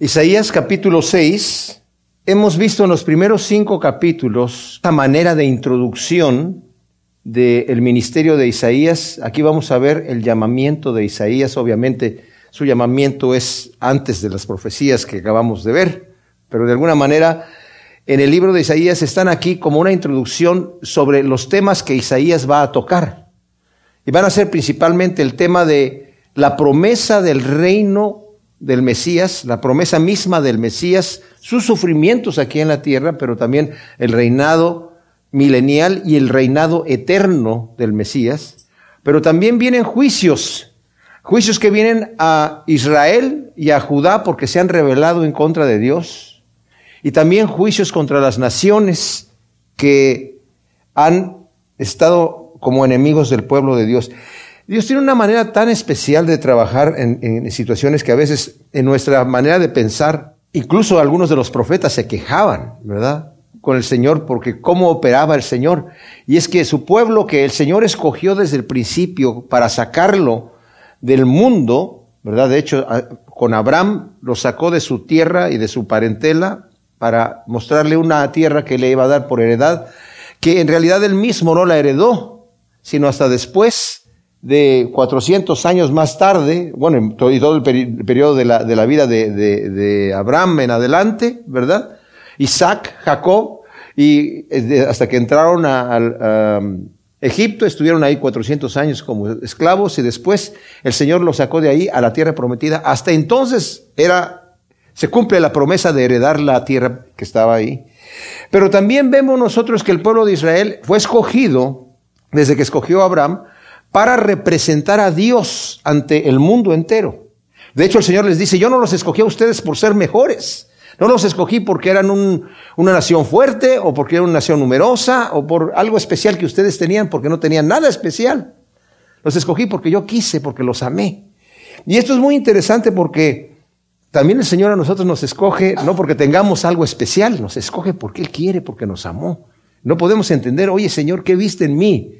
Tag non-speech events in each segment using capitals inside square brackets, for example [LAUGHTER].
Isaías capítulo 6, hemos visto en los primeros cinco capítulos esta manera de introducción del ministerio de Isaías. Aquí vamos a ver el llamamiento de Isaías. Obviamente su llamamiento es antes de las profecías que acabamos de ver, pero de alguna manera en el libro de Isaías están aquí como una introducción sobre los temas que Isaías va a tocar. Y van a ser principalmente el tema de la promesa del reino del Mesías, la promesa misma del Mesías, sus sufrimientos aquí en la tierra, pero también el reinado milenial y el reinado eterno del Mesías. Pero también vienen juicios, juicios que vienen a Israel y a Judá porque se han rebelado en contra de Dios. Y también juicios contra las naciones que han estado como enemigos del pueblo de Dios. Dios tiene una manera tan especial de trabajar en, situaciones que a veces en nuestra manera de pensar, incluso algunos de los profetas se quejaban, ¿verdad? Con el Señor porque cómo operaba el Señor. Y es que su pueblo que el Señor escogió desde el principio para sacarlo del mundo, ¿verdad? De hecho, con Abraham lo sacó de su tierra y de su parentela para mostrarle una tierra que le iba a dar por heredad, que en realidad él mismo no la heredó, sino hasta después de 400 años más tarde, bueno, y todo el, periodo de la, de la vida de, de, Abraham en adelante, ¿verdad? Isaac, Jacob, y hasta que entraron a, Egipto, estuvieron ahí 400 años como esclavos y después el Señor los sacó de ahí a la tierra prometida. Hasta entonces era, se cumple la promesa de heredar la tierra que estaba ahí. Pero también vemos nosotros que el pueblo de Israel fue escogido, desde que escogió a Abraham, para representar a Dios ante el mundo entero. De hecho, el Señor les dice, yo no los escogí a ustedes por ser mejores. No los escogí porque eran una nación fuerte o porque eran una nación numerosa o por algo especial que ustedes tenían porque no tenían nada especial. Los escogí porque yo quise, porque los amé. Y esto es muy interesante porque también el Señor a nosotros nos escoge no porque tengamos algo especial, nos escoge porque Él quiere, porque nos amó. No podemos entender, oye Señor, ¿qué viste en mí?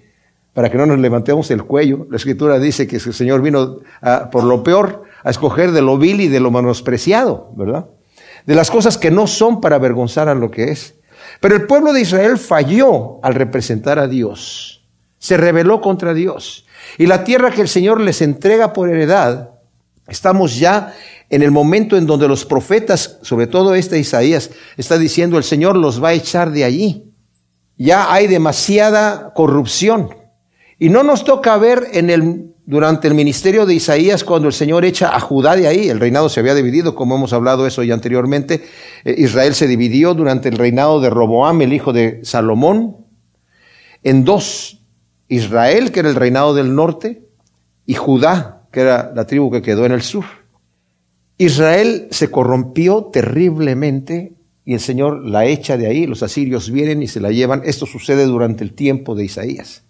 Para que no nos levantemos el cuello. La escritura dice que el Señor vino por lo peor a escoger de lo vil y de lo menospreciado, ¿verdad? De las cosas que no son para avergonzar a lo que es. Pero el pueblo de Israel falló al representar a Dios. Se rebeló contra Dios. Y la tierra que el Señor les entrega por heredad, estamos ya en el momento en donde los profetas, sobre todo este Isaías, está diciendo el Señor los va a echar de allí. Ya hay demasiada corrupción. Y no nos toca ver en el, durante el ministerio de Isaías cuando el Señor echa a Judá de ahí. El reinado se había dividido, como hemos hablado eso ya anteriormente. Eh, Israel se dividió durante el reinado de Roboam, el hijo de Salomón, en dos. Israel, que era el reinado del norte, y Judá, que era la tribu que quedó en el sur. Israel se corrompió terriblemente y el Señor la echa de ahí, los asirios vienen y se la llevan. Esto sucede durante el tiempo de Isaías.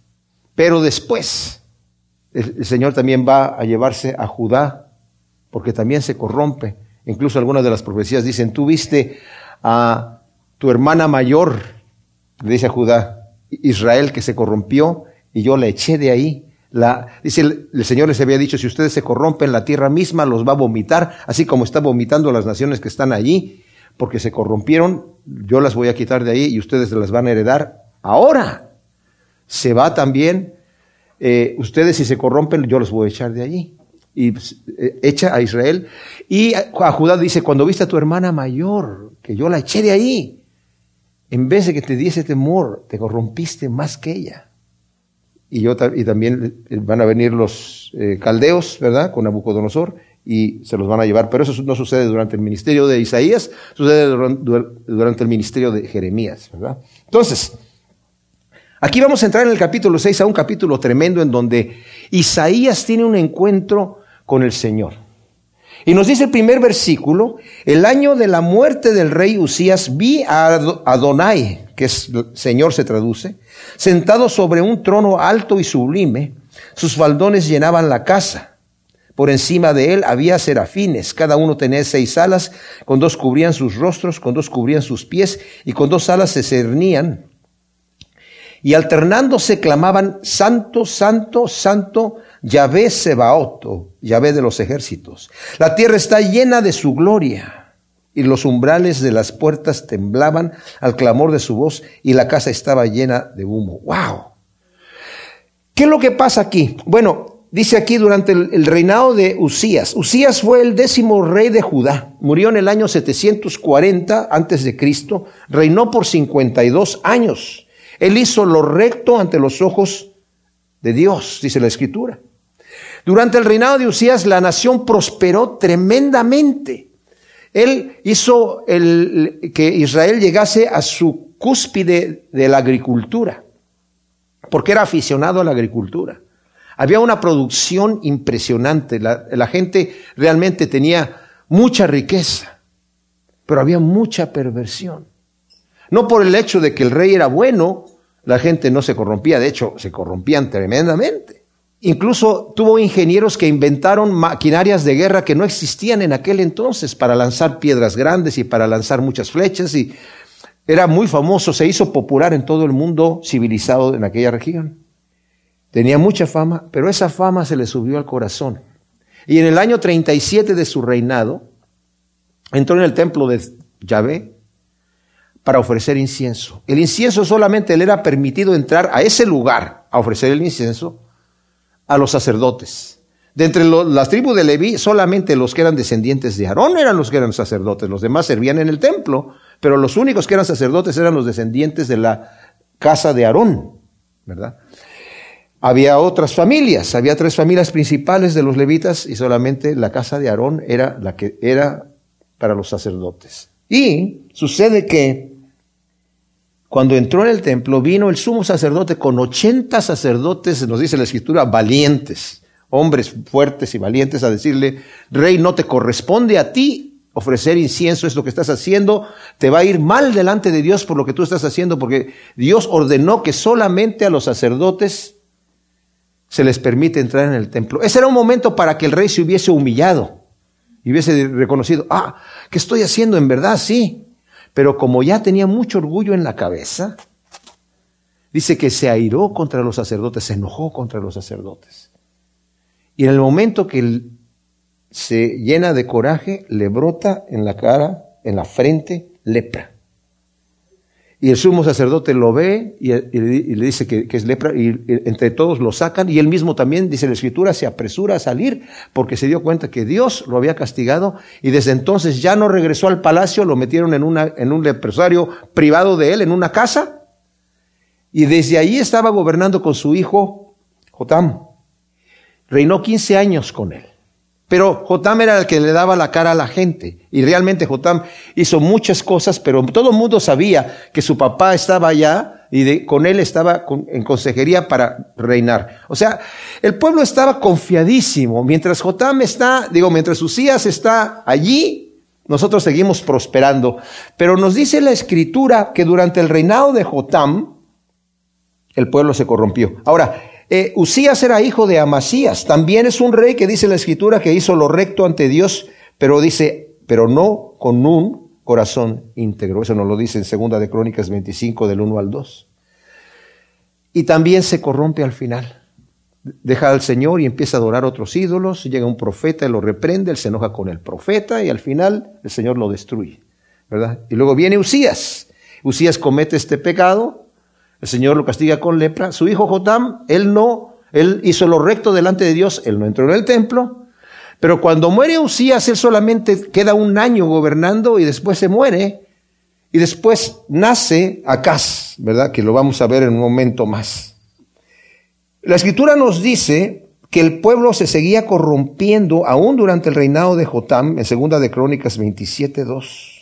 Pero después, el, Señor también va a llevarse a Judá, porque también se corrompe. Incluso algunas de las profecías dicen, tú viste a tu hermana mayor, le dice a Judá, Israel que se corrompió y yo la eché de ahí. La, dice el, el, Señor les había dicho, si ustedes se corrompen, la tierra misma los va a vomitar, así como está vomitando a las naciones que están allí, porque se corrompieron, yo las voy a quitar de ahí y ustedes las van a heredar ahora se va también, eh, ustedes si se corrompen, yo los voy a echar de allí. Y pues, eh, echa a Israel. Y a Judá dice, cuando viste a tu hermana mayor, que yo la eché de ahí, en vez de que te diese temor, te corrompiste más que ella. Y, yo, y también eh, van a venir los caldeos, ¿verdad? Con Nabucodonosor y se los van a llevar. Pero eso no sucede durante el ministerio de Isaías, sucede durante el ministerio de Jeremías, ¿verdad? Entonces, Aquí vamos a entrar en el capítulo 6 a un capítulo tremendo en donde Isaías tiene un encuentro con el Señor. Y nos dice el primer versículo, el año de la muerte del rey Usías vi a Adonai, que es Señor se traduce, sentado sobre un trono alto y sublime, sus faldones llenaban la casa. Por encima de él había serafines, cada uno tenía seis alas, con dos cubrían sus rostros, con dos cubrían sus pies, y con dos alas se cernían y alternándose clamaban, Santo, Santo, Santo, Yahvé Sebaoto, Yahvé de los ejércitos. La tierra está llena de su gloria. y los umbrales de las puertas temblaban al clamor de su voz y la casa estaba llena de humo. ¡Wow! ¿Qué es lo que pasa aquí? Bueno, dice aquí durante el, reinado de Usías. Usías fue el décimo rey de Judá. Murió en el año 740 antes de Cristo. Reinó por 52 años. Él hizo lo recto ante los ojos de Dios, dice la escritura. Durante el reinado de Usías la nación prosperó tremendamente. Él hizo el, que Israel llegase a su cúspide de la agricultura, porque era aficionado a la agricultura. Había una producción impresionante, la, la gente realmente tenía mucha riqueza, pero había mucha perversión. No por el hecho de que el rey era bueno, la gente no se corrompía, de hecho, se corrompían tremendamente. Incluso tuvo ingenieros que inventaron maquinarias de guerra que no existían en aquel entonces para lanzar piedras grandes y para lanzar muchas flechas y era muy famoso, se hizo popular en todo el mundo civilizado en aquella región. Tenía mucha fama, pero esa fama se le subió al corazón. Y en el año 37 de su reinado, entró en el templo de Yahvé para ofrecer incienso. El incienso solamente le era permitido entrar a ese lugar a ofrecer el incienso a los sacerdotes. De entre las tribus de Leví, solamente los que eran descendientes de Aarón eran los que eran sacerdotes. Los demás servían en el templo, pero los únicos que eran sacerdotes eran los descendientes de la casa de Aarón, ¿verdad? Había otras familias, había tres familias principales de los levitas y solamente la casa de Aarón era la que era para los sacerdotes. Y sucede que cuando entró en el templo, vino el sumo sacerdote con 80 sacerdotes, nos dice la escritura, valientes, hombres fuertes y valientes, a decirle, rey, no te corresponde a ti ofrecer incienso, es lo que estás haciendo, te va a ir mal delante de Dios por lo que tú estás haciendo, porque Dios ordenó que solamente a los sacerdotes se les permite entrar en el templo. Ese era un momento para que el rey se hubiese humillado y hubiese reconocido, ah, ¿qué estoy haciendo en verdad? Sí, pero como ya tenía mucho orgullo en la cabeza, dice que se airó contra los sacerdotes, se enojó contra los sacerdotes. Y en el momento que se llena de coraje, le brota en la cara, en la frente, lepra. Y el sumo sacerdote lo ve y, le dice que, es lepra y, entre todos lo sacan y él mismo también, dice la escritura, se apresura a salir porque se dio cuenta que Dios lo había castigado y desde entonces ya no regresó al palacio, lo metieron en, en un leprosario privado de él, en una casa y desde ahí estaba gobernando con su hijo Jotam. Reinó 15 años con él. Pero Jotam era el que le daba la cara a la gente. Y realmente Jotam hizo muchas cosas, pero todo el mundo sabía que su papá estaba allá y con él estaba en consejería para reinar. O sea, el pueblo estaba confiadísimo. Mientras Jotam está, digo, mientras Usías está allí, nosotros seguimos prosperando. Pero nos dice la escritura que durante el reinado de Jotam, el pueblo se corrompió. Ahora, eh, Usías era hijo de Amasías. También es un rey que dice la escritura que hizo lo recto ante Dios, pero dice, pero no con un corazón íntegro. Eso nos lo dice en Segunda de Crónicas 25 del 1 al 2. Y también se corrompe al final. Deja al Señor y empieza a adorar otros ídolos. Llega un profeta y lo reprende. Él se enoja con el profeta y al final el Señor lo destruye. ¿verdad? Y luego viene Usías. Usías comete este pecado el Señor lo castiga con lepra. Su hijo Jotam, él no, él hizo lo recto delante de Dios, él no entró en el templo. Pero cuando muere Usías, él solamente queda un año gobernando y después se muere. Y después nace Acaz, ¿verdad? Que lo vamos a ver en un momento más. La escritura nos dice que el pueblo se seguía corrompiendo aún durante el reinado de Jotam, en segunda de Crónicas 27.2.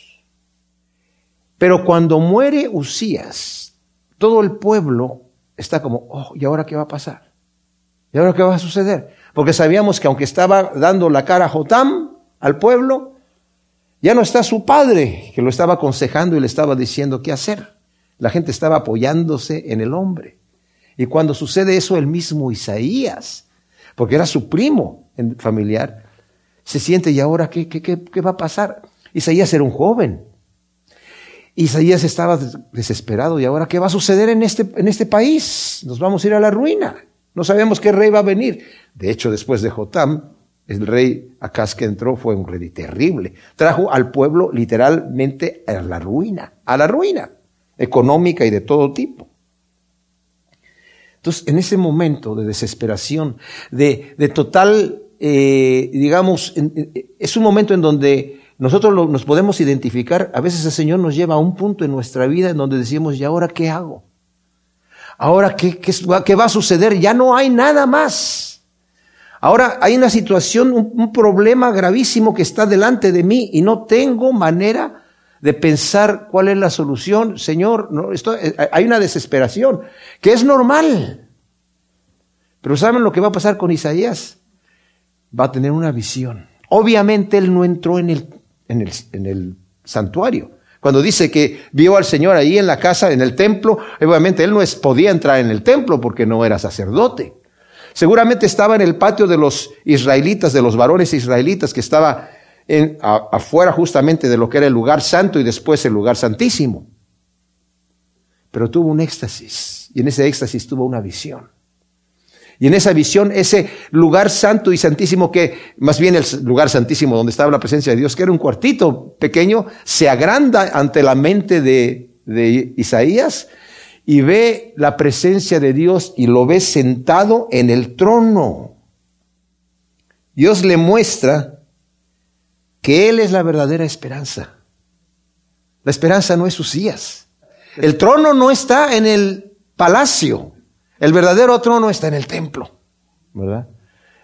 Pero cuando muere Usías, todo el pueblo está como, oh, ¿y ahora qué va a pasar? ¿Y ahora qué va a suceder? Porque sabíamos que aunque estaba dando la cara a Jotam, al pueblo, ya no está su padre, que lo estaba aconsejando y le estaba diciendo qué hacer. La gente estaba apoyándose en el hombre. Y cuando sucede eso, el mismo Isaías, porque era su primo familiar, se siente, ¿y ahora qué, qué, qué, qué va a pasar? Isaías era un joven, Isaías estaba desesperado y ahora ¿qué va a suceder en este, en este país? Nos vamos a ir a la ruina. No sabemos qué rey va a venir. De hecho, después de Jotam, El rey Acaz que entró fue un rey terrible. Trajo al pueblo literalmente a la ruina, a la ruina económica y de todo tipo. Entonces, en ese momento de desesperación, de, de total, eh, digamos, es un momento en donde nosotros nos podemos identificar, a veces el Señor nos lleva a un punto en nuestra vida en donde decimos, ¿y ahora qué hago? Ahora, ¿qué, qué, va a suceder? Ya no hay nada más. Ahora hay una situación, un, problema gravísimo que está delante de mí y no tengo manera de pensar cuál es la solución. Señor, eh, hay una desesperación que es normal. Pero ¿saben lo que va a pasar con Isaías? Va a tener una visión. Obviamente él no entró en el, en el, en el santuario. Cuando dice que vio al Señor ahí en la casa, en el templo, obviamente él no podía entrar en el templo porque no era sacerdote. Seguramente estaba en el patio de los israelitas, de los varones israelitas, que estaba en, afuera justamente de lo que era el lugar santo y después el lugar santísimo. Pero tuvo un éxtasis y en ese éxtasis tuvo una visión. Y en esa visión, ese lugar santo y santísimo que, más bien el lugar santísimo donde estaba la presencia de Dios, que era un cuartito pequeño, se agranda ante la mente de, Isaías y ve la presencia de Dios y lo ve sentado en el trono. Dios le muestra que Él es la verdadera esperanza. La esperanza no es sus días. El trono no está en el palacio. El verdadero trono está en el templo, ¿verdad?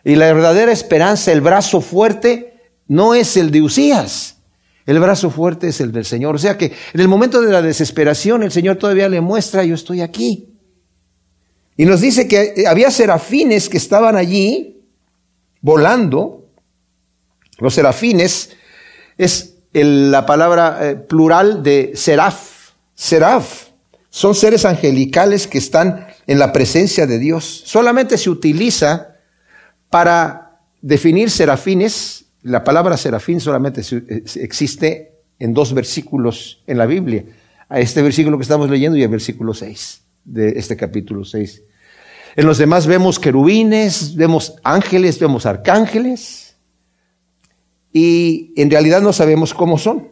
Y la verdadera esperanza, el brazo fuerte, no es el de Usías. El brazo fuerte es el del Señor. O sea que en el momento de la desesperación, el Señor todavía le muestra, yo estoy aquí. Y nos dice que había serafines que estaban allí volando. Los serafines es la palabra eh, plural de seraf. Seraf. Son seres angelicales que están en la presencia de Dios. Solamente se utiliza para definir serafines. La palabra serafín solamente eh, existe en dos versículos en la Biblia. A este versículo que estamos leyendo y el versículo 6 de este capítulo 6. En los demás vemos querubines, vemos ángeles, vemos arcángeles. Y en realidad no sabemos cómo son.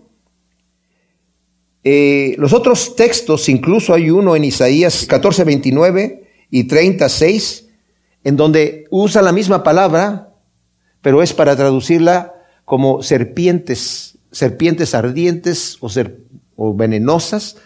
Eh, los otros textos, incluso hay uno en Isaías 14, 29 y 36, en donde usa la misma palabra, pero es para traducirla como serpientes, serpientes ardientes o, o venenosas,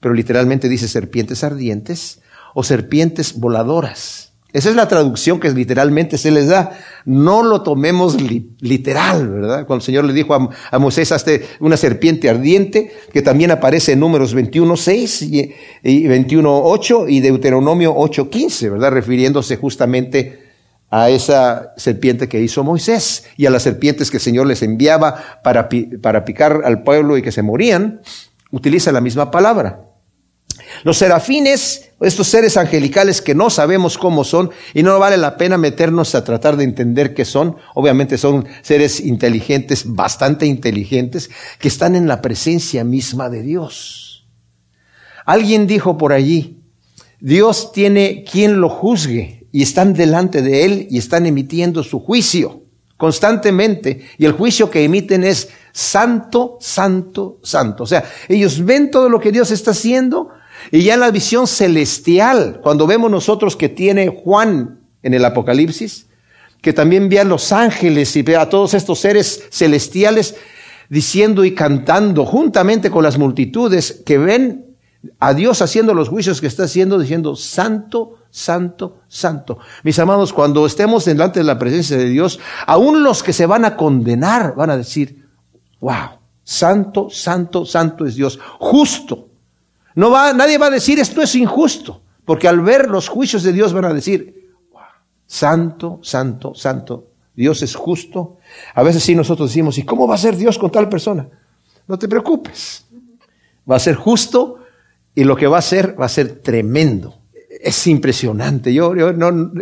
pero literalmente dice serpientes ardientes o serpientes voladoras. Esa es la traducción que literalmente se les da. No lo tomemos literal, ¿verdad? Cuando el Señor le dijo a, Moisés, hazte una serpiente ardiente, que también aparece en números 21.6 y, y 21.8 y Deuteronomio 8.15, ¿verdad? Refiriéndose justamente a esa serpiente que hizo Moisés y a las serpientes que el Señor les enviaba para, para picar al pueblo y que se morían, utiliza la misma palabra. Los serafines, estos seres angelicales que no sabemos cómo son y no vale la pena meternos a tratar de entender qué son, obviamente son seres inteligentes, bastante inteligentes, que están en la presencia misma de Dios. Alguien dijo por allí, Dios tiene quien lo juzgue y están delante de Él y están emitiendo su juicio constantemente y el juicio que emiten es santo, santo, santo. O sea, ellos ven todo lo que Dios está haciendo y ya en la visión celestial, cuando vemos nosotros que tiene Juan en el Apocalipsis, que también ve a los ángeles y ve a todos estos seres celestiales diciendo y cantando juntamente con las multitudes que ven a Dios haciendo los juicios que está haciendo, diciendo, Santo, Santo, Santo. Mis amados, cuando estemos delante de la presencia de Dios, aún los que se van a condenar van a decir, wow, Santo, Santo, Santo es Dios, justo, no va, nadie va a decir esto es injusto, porque al ver los juicios de Dios van a decir, santo, santo, santo, Dios es justo. A veces sí nosotros decimos, ¿y cómo va a ser Dios con tal persona? No te preocupes, va a ser justo y lo que va a ser va a ser tremendo. Es impresionante. Yo,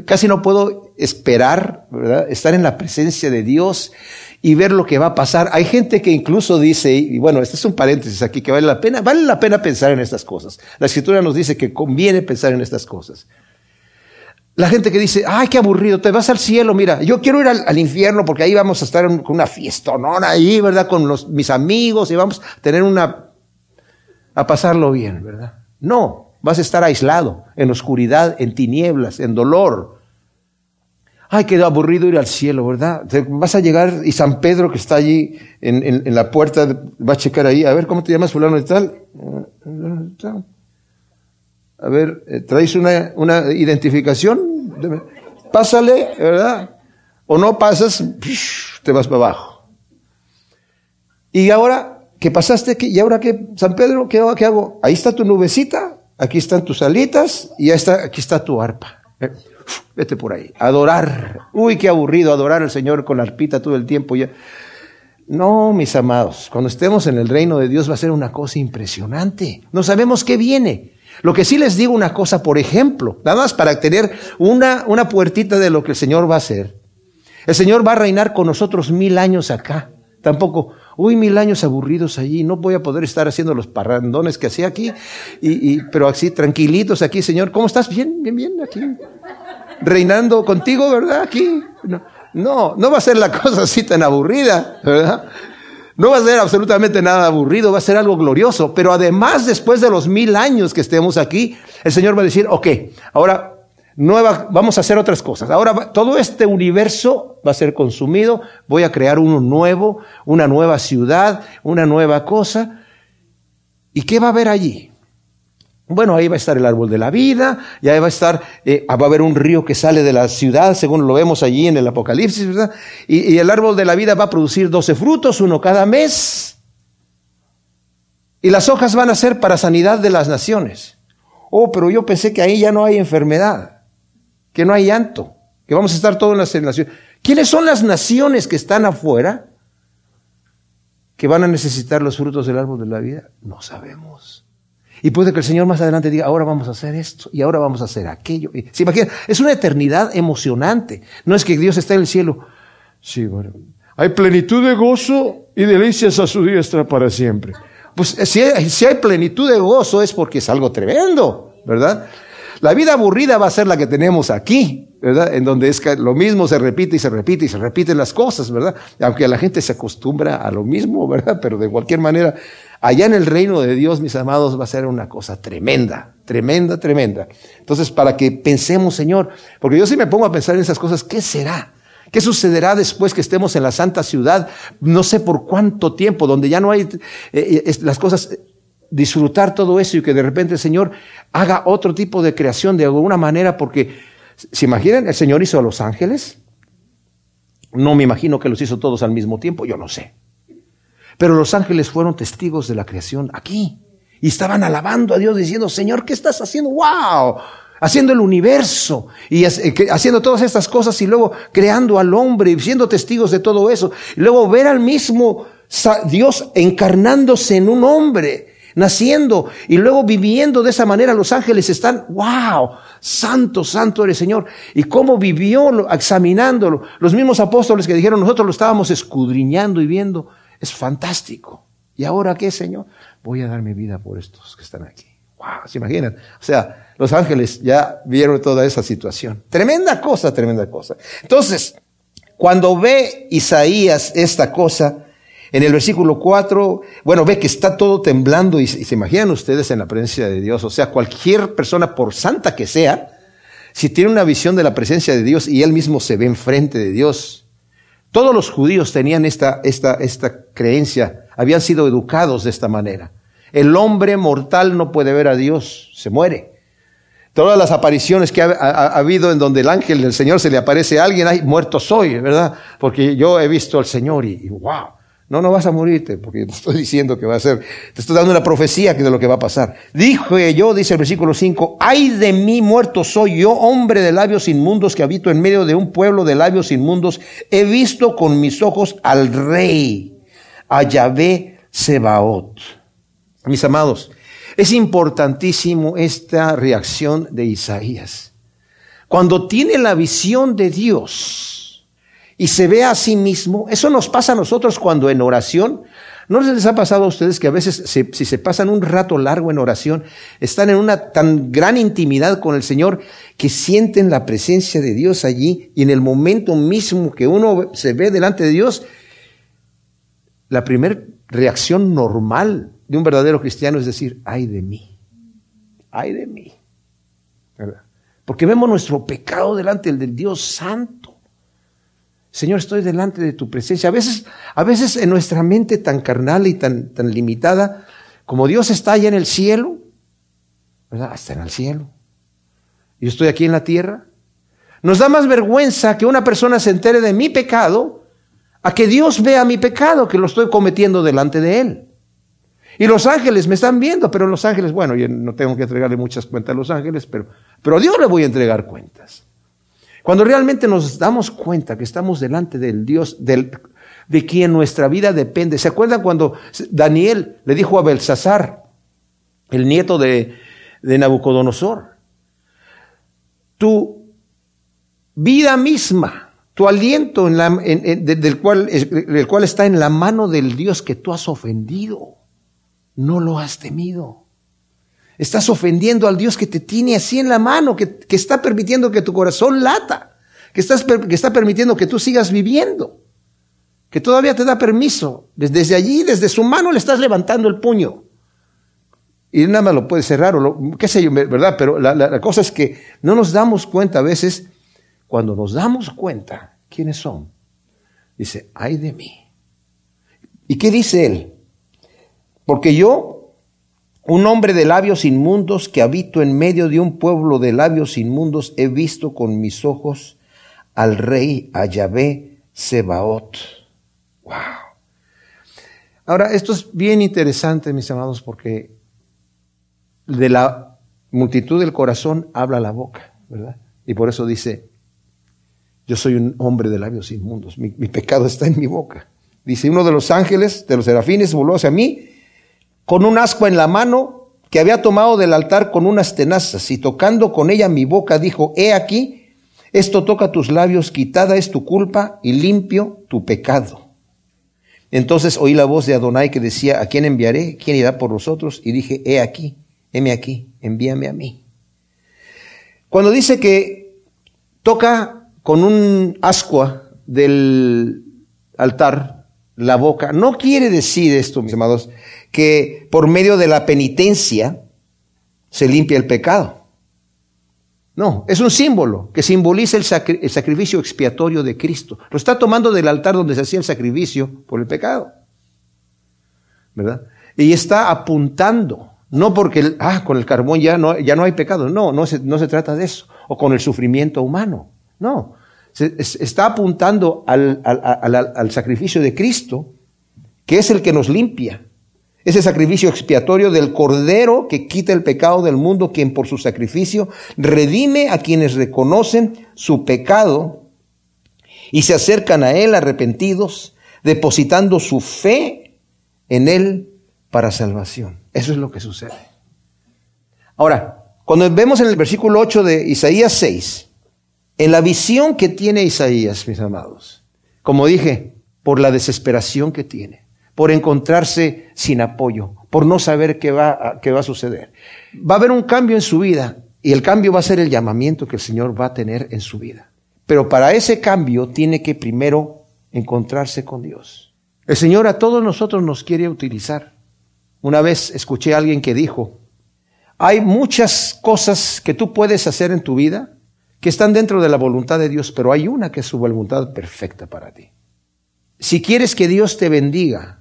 casi no puedo esperar estar en la presencia de Dios y ver lo que va a pasar. Hay gente que incluso dice, y bueno, este es un paréntesis aquí, que vale la pena, vale la pena pensar en estas cosas. La escritura nos dice que conviene pensar en estas cosas. La gente que dice, ay, qué aburrido, te vas al cielo, mira, yo quiero ir al, infierno porque ahí vamos a estar con una fiestonona ahí, ¿verdad? Con los, mis amigos y vamos a tener una, a pasarlo bien, ¿verdad? No, vas a estar aislado, en oscuridad, en tinieblas, en dolor. Ay, qué aburrido ir al cielo, ¿verdad? Vas a llegar y San Pedro que está allí en, en la puerta va a checar ahí, a ver, ¿cómo te llamas fulano y tal? A ver, eh, ¿traes una, una identificación? Pásale, ¿verdad? O no pasas, te vas para abajo. Y ahora, ¿qué pasaste? ¿Y ahora qué? San Pedro, ¿qué, ¿qué hago? Ahí está tu nubecita, aquí están tus alitas y ya está, aquí está tu arpa. Eh, vete por ahí. Adorar. Uy, qué aburrido adorar al Señor con la arpita todo el tiempo. Ya. No, mis amados, cuando estemos en el reino de Dios va a ser una cosa impresionante. No sabemos qué viene. Lo que sí les digo una cosa, por ejemplo, nada más para tener una, una puertita de lo que el Señor va a hacer. El Señor va a reinar con nosotros mil años acá. Tampoco, uy, mil años aburridos allí, no voy a poder estar haciendo los parrandones que hacía aquí, y, pero así, tranquilitos aquí, Señor, ¿cómo estás? Bien, bien, bien, aquí. Reinando contigo, ¿verdad? Aquí. No, no, no va a ser la [LAUGHS] cosa así tan aburrida, ¿verdad? No va a ser absolutamente nada aburrido, va a ser algo glorioso. Pero además, después de los mil años que estemos aquí, el Señor va a decir, ok, ahora nueva, vamos a hacer otras cosas. Ahora todo este universo va a ser consumido, voy a crear uno nuevo, una nueva ciudad, una nueva cosa. ¿Y qué va a haber allí? Bueno, ahí va a estar el árbol de la vida, y ahí va a estar, eh, va a haber un río que sale de la ciudad, según lo vemos allí en el Apocalipsis. Y, y el árbol de la vida va a producir doce frutos, uno cada mes. Y las hojas van a ser para sanidad de las naciones. Oh, pero yo pensé que ahí ya no hay enfermedad, que no hay llanto, que vamos a estar todos en las naciones. ¿Quiénes son las naciones que están afuera que van a necesitar los frutos del árbol de la vida? No sabemos. Y puede que el Señor más adelante diga, ahora vamos a hacer esto y ahora vamos a hacer aquello. ¿Se imagina? Es una eternidad emocionante. No es que Dios está en el cielo. Sí, bueno. Hay plenitud de gozo y delicias a su diestra para siempre. Pues si hay plenitud de gozo es porque es algo tremendo, ¿verdad? La vida aburrida va a ser la que tenemos aquí, ¿verdad? En donde es que lo mismo se repite y se repite y se repiten las cosas, ¿verdad? Aunque la gente se acostumbra a lo mismo, ¿verdad? Pero de cualquier manera Allá en el reino de Dios, mis amados, va a ser una cosa tremenda, tremenda, tremenda. Entonces, para que pensemos, Señor, porque yo sí me pongo a pensar en esas cosas, ¿qué será? ¿Qué sucederá después que estemos en la santa ciudad? No sé por cuánto tiempo, donde ya no hay eh, eh, las cosas, disfrutar todo eso y que de repente el Señor haga otro tipo de creación de alguna manera, porque, ¿se imaginan? El Señor hizo a los ángeles. No me imagino que los hizo todos al mismo tiempo, yo no sé. Pero los ángeles fueron testigos de la creación aquí. Y estaban alabando a Dios diciendo, Señor, ¿qué estás haciendo? ¡Wow! Haciendo el universo y eh, haciendo todas estas cosas y luego creando al hombre y siendo testigos de todo eso. Y luego ver al mismo Dios encarnándose en un hombre, naciendo y luego viviendo de esa manera. Los ángeles están, wow, santo, santo eres Señor. Y cómo vivió examinándolo. Los mismos apóstoles que dijeron, nosotros lo estábamos escudriñando y viendo. Es fantástico. ¿Y ahora qué, Señor? Voy a dar mi vida por estos que están aquí. Wow, ¿se imaginan? O sea, los ángeles ya vieron toda esa situación. Tremenda cosa, tremenda cosa. Entonces, cuando ve Isaías esta cosa, en el versículo 4, bueno, ve que está todo temblando y, se imaginan ustedes en la presencia de Dios. O sea, cualquier persona, por santa que sea, si tiene una visión de la presencia de Dios y él mismo se ve enfrente de Dios, todos los judíos tenían esta, esta, esta creencia, habían sido educados de esta manera. El hombre mortal no puede ver a Dios, se muere. Todas las apariciones que ha, habido en donde el ángel del Señor se le aparece a alguien, ay, muerto soy, ¿verdad? Porque yo he visto al Señor y, y wow. No, no vas a morirte, porque te estoy diciendo que va a ser, te estoy dando una profecía de lo que va a pasar. Dije yo, dice el versículo 5, ay de mí muerto soy yo, hombre de labios inmundos que habito en medio de un pueblo de labios inmundos, he visto con mis ojos al rey, a Yahvé Sebaot. Mis amados, es importantísimo esta reacción de Isaías. Cuando tiene la visión de Dios, y se ve a sí mismo. Eso nos pasa a nosotros cuando en oración ¿No les ha pasado a ustedes que a veces si se pasan un rato largo en oración, están en una tan gran intimidad con el Señor que sienten la presencia de Dios allí y en el momento mismo que uno se ve delante de Dios, la primera reacción normal de un verdadero cristiano es decir, ay de mí, ay de mí. Porque vemos nuestro pecado delante del Dios santo. Señor, estoy delante de tu presencia. A veces, a veces en nuestra mente tan carnal y tan, tan limitada, como Dios está allá en el cielo, ¿verdad? Está en el cielo. Yo estoy aquí en la tierra. Nos da más vergüenza que una persona se entere de mi pecado a que Dios vea mi pecado, que lo estoy cometiendo delante de Él. Y los ángeles me están viendo, pero los ángeles, bueno, yo no tengo que entregarle muchas cuentas a los ángeles, pero, pero a Dios le voy a entregar cuentas. Cuando realmente nos damos cuenta que estamos delante del Dios, del, de quien nuestra vida depende. ¿Se acuerdan cuando Daniel le dijo a Belsasar, el nieto de, de Nabucodonosor, tu vida misma, tu aliento en la, del, cual, del cual está en la mano del Dios que tú has ofendido? no lo has temido. Estás ofendiendo al Dios que te tiene así en la mano, que, está permitiendo que tu corazón lata, que, estás, que está permitiendo que tú sigas viviendo, que todavía te da permiso. Desde, allí, desde su mano le estás levantando el puño. Y nada más lo puede cerrar, o qué sé yo, ¿verdad? Pero la, la cosa es que no nos damos cuenta a veces, cuando nos damos cuenta, ¿quiénes son? Dice, ay de mí. ¿Y qué dice él? Porque yo, un hombre de labios inmundos que habito en medio de un pueblo de labios inmundos, he visto con mis ojos al rey, a Yahvé Sebaot. Wow. Ahora, esto es bien interesante, mis amados, porque de la multitud del corazón habla la boca, ¿verdad? Y por eso dice, yo soy un hombre de labios inmundos, mi, mi, pecado está en mi boca. Dice, uno de los ángeles, de los serafines, voló hacia mí con un asco en la mano que había tomado del altar con unas tenazas y tocando con ella mi boca dijo, he aquí, esto toca tus labios, quitada es tu culpa y limpio tu pecado. Entonces oí la voz de Adonai que decía, ¿a quién enviaré? ¿Quién irá por nosotros? Y dije, he aquí, heme aquí, envíame a mí. Cuando dice que toca con un ascua del altar la boca, no quiere decir esto, mis amados, que por medio de la penitencia se limpia el pecado. No, es un símbolo que simboliza el, sacrificio expiatorio de Cristo. Lo está tomando del altar donde se hacía el sacrificio por el pecado. ¿Verdad? Y está apuntando, no porque ah, con el carbón ya no, ya no hay pecado, no, no se, no se trata de eso, o con el sufrimiento humano, no, se, está apuntando al, al sacrificio de Cristo, que es el que nos limpia, ese sacrificio expiatorio del Cordero que quita el pecado del mundo, quien por su sacrificio redime a quienes reconocen su pecado y se acercan a Él arrepentidos, depositando su fe en Él para salvación. Eso es lo que sucede. Ahora, cuando vemos en el versículo 8 de Isaías 6, en la visión que tiene Isaías, mis amados, como dije, por la desesperación que tiene, por encontrarse sin apoyo, por no saber qué va, a, qué va a suceder. Va a haber un cambio en su vida y el cambio va a ser el llamamiento que el Señor va a tener en su vida. Pero para ese cambio tiene que primero encontrarse con Dios. El Señor a todos nosotros nos quiere utilizar. Una vez escuché a alguien que dijo, hay muchas cosas que tú puedes hacer en tu vida que están dentro de la voluntad de Dios, pero hay una que es su voluntad perfecta para ti. Si quieres que Dios te bendiga,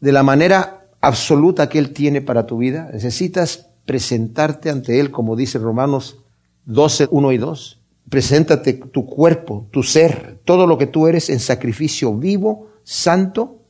de la manera absoluta que Él tiene para tu vida, necesitas presentarte ante Él, como dice Romanos 12, 1 y 2. Preséntate tu cuerpo, tu ser, todo lo que tú eres en sacrificio vivo, santo,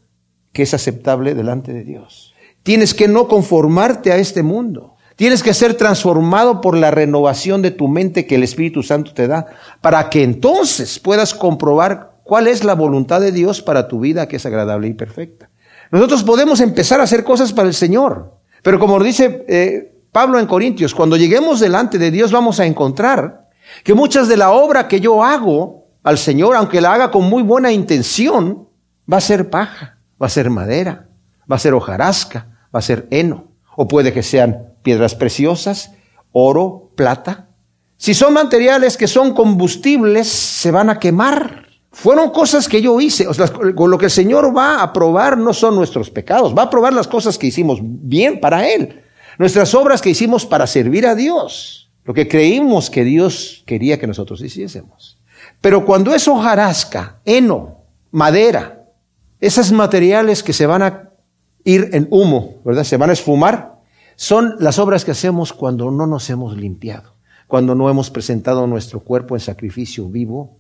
que es aceptable delante de Dios. Tienes que no conformarte a este mundo. Tienes que ser transformado por la renovación de tu mente que el Espíritu Santo te da, para que entonces puedas comprobar cuál es la voluntad de Dios para tu vida que es agradable y perfecta. Nosotros podemos empezar a hacer cosas para el Señor. Pero como dice eh, Pablo en Corintios, cuando lleguemos delante de Dios vamos a encontrar que muchas de la obra que yo hago al Señor, aunque la haga con muy buena intención, va a ser paja, va a ser madera, va a ser hojarasca, va a ser heno, o puede que sean piedras preciosas, oro, plata. Si son materiales que son combustibles, se van a quemar. Fueron cosas que yo hice. O sea, lo que el Señor va a probar no son nuestros pecados, va a probar las cosas que hicimos bien para Él, nuestras obras que hicimos para servir a Dios, lo que creímos que Dios quería que nosotros hiciésemos. Pero cuando es hojarasca, heno, madera, esos materiales que se van a ir en humo, ¿verdad? Se van a esfumar, son las obras que hacemos cuando no nos hemos limpiado, cuando no hemos presentado nuestro cuerpo en sacrificio vivo,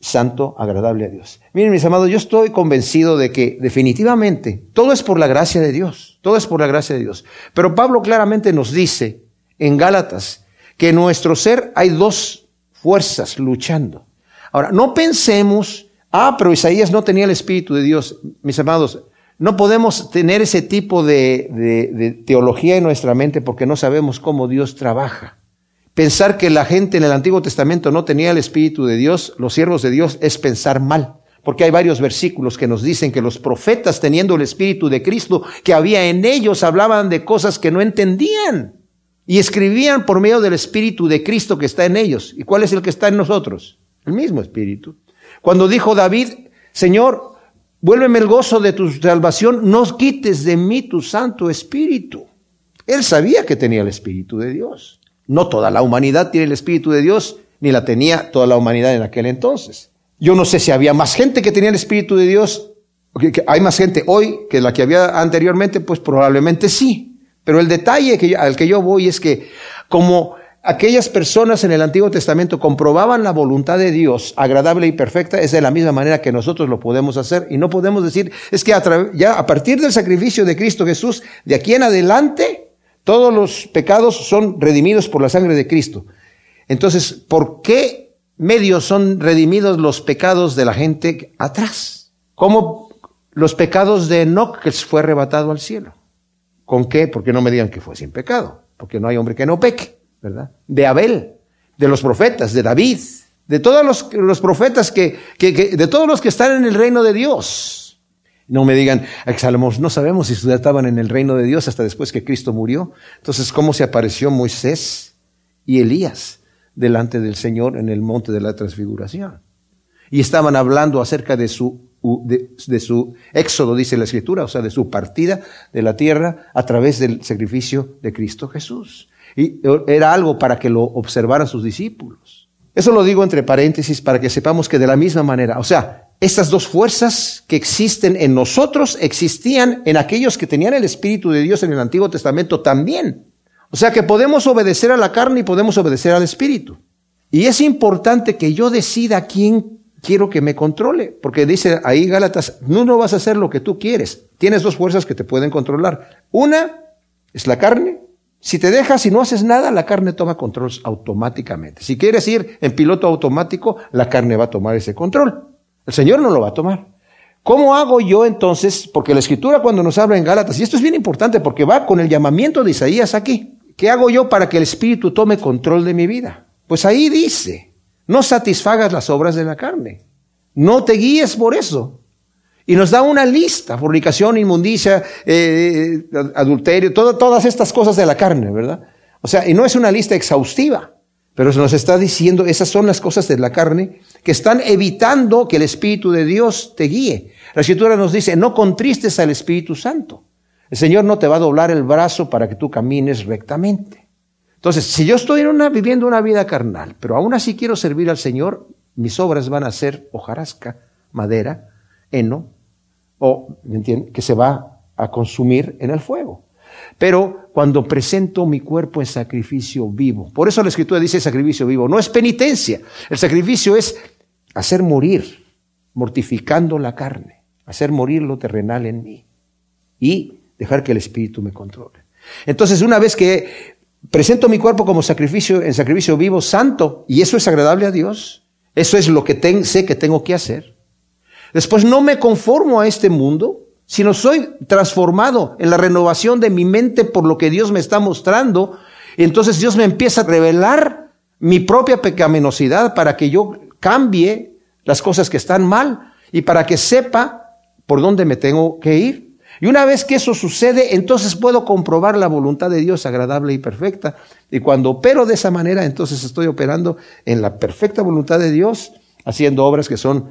santo, agradable a Dios. Miren, mis amados, yo estoy convencido de que definitivamente todo es por la gracia de Dios, todo es por la gracia de Dios. Pero Pablo claramente nos dice en Gálatas que en nuestro ser hay dos fuerzas luchando. Ahora, no pensemos, ah, pero Isaías no tenía el Espíritu de Dios. Mis amados, no podemos tener ese tipo de, teología en nuestra mente porque no sabemos cómo Dios trabaja. Pensar que la gente en el Antiguo Testamento no tenía el Espíritu de Dios, los siervos de Dios, es pensar mal. Porque hay varios versículos que nos dicen que los profetas, teniendo el Espíritu de Cristo que había en ellos, hablaban de cosas que no entendían. Y escribían por medio del Espíritu de Cristo que está en ellos. ¿Y cuál es el que está en nosotros? El mismo Espíritu. Cuando dijo David, Señor, vuélveme el gozo de tu salvación, no quites de mí tu Santo Espíritu. Él sabía que tenía el Espíritu de Dios. No toda la humanidad tiene el Espíritu de Dios, ni la tenía toda la humanidad en aquel entonces. Yo no sé si había más gente que tenía el Espíritu de Dios, hay más gente hoy que la que había anteriormente, pues probablemente sí. Pero el detalle al que yo voy es que como aquellas personas en el Antiguo Testamento comprobaban la voluntad de Dios agradable y perfecta, es de la misma manera que nosotros lo podemos hacer. Y no podemos decir, es que a ya a partir del sacrificio de Cristo Jesús, de aquí en adelante, todos los pecados son redimidos por la sangre de Cristo. Entonces, ¿por qué medios son redimidos los pecados de la gente atrás? Como los pecados de Enoch que fue arrebatado al cielo. ¿Con qué? Porque no me digan que fue sin pecado, porque no hay hombre que no peque. ¿Verdad? De Abel, de los profetas, de David, de todos los, profetas que, de todos los que están en el reino de Dios. No me digan, Salomón, no sabemos si estaban en el reino de Dios hasta después que Cristo murió. Entonces, ¿cómo se apareció Moisés y Elías delante del Señor en el monte de la transfiguración? Y estaban hablando acerca de su, de su éxodo, dice la Escritura, o sea, de su partida de la tierra a través del sacrificio de Cristo Jesús. Y era algo para que lo observaran sus discípulos. Eso lo digo entre paréntesis para que sepamos que de la misma manera, o sea, estas dos fuerzas que existen en nosotros existían en aquellos que tenían el Espíritu de Dios en el Antiguo Testamento también. O sea que podemos obedecer a la carne y podemos obedecer al Espíritu. Y es importante que yo decida quién quiero que me controle, porque dice ahí Gálatas, no, no vas a hacer lo que tú quieres. Tienes dos fuerzas que te pueden controlar. Una es la carne si te dejas y no haces nada, la carne toma control automáticamente. Si quieres ir en piloto automático, la carne va a tomar ese control. El Señor no lo va a tomar. ¿Cómo hago yo entonces? Porque la escritura cuando nos habla en Gálatas, y esto es bien importante porque va con el llamamiento de Isaías aquí. ¿Qué hago yo para que el Espíritu tome control de mi vida? Pues ahí dice, no satisfagas las obras de la carne. No te guíes por eso. Y nos da una lista, fornicación, inmundicia, eh, adulterio, todas estas cosas de la carne, ¿verdad? O sea, y no es una lista exhaustiva, pero se nos está diciendo, esas son las cosas de la carne que están evitando que el Espíritu de Dios te guíe. La Escritura nos dice, no contristes al Espíritu Santo. El Señor no te va a doblar el brazo para que tú camines rectamente. Entonces, si yo estoy viviendo una vida carnal, pero aún así quiero servir al Señor, mis obras van a ser hojarasca, madera, heno, o que se va a consumir en el fuego. Pero cuando presento mi cuerpo en sacrificio vivo, por eso la escritura dice sacrificio vivo, no es penitencia, el sacrificio es hacer morir, mortificando la carne, hacer morir lo terrenal en mí y dejar que el Espíritu me controle. Entonces, una vez que presento mi cuerpo como sacrificio, en sacrificio vivo, santo, y eso es agradable a Dios, eso es lo que sé que tengo que hacer, Después no me conformo a este mundo, sino soy transformado en la renovación de mi mente por lo que Dios me está mostrando. Entonces Dios me empieza a revelar mi propia pecaminosidad para que yo cambie las cosas que están mal y para que sepa por dónde me tengo que ir. Y una vez que eso sucede, entonces puedo comprobar la voluntad de Dios agradable y perfecta. Y cuando opero de esa manera, entonces estoy operando en la perfecta voluntad de Dios, haciendo obras que son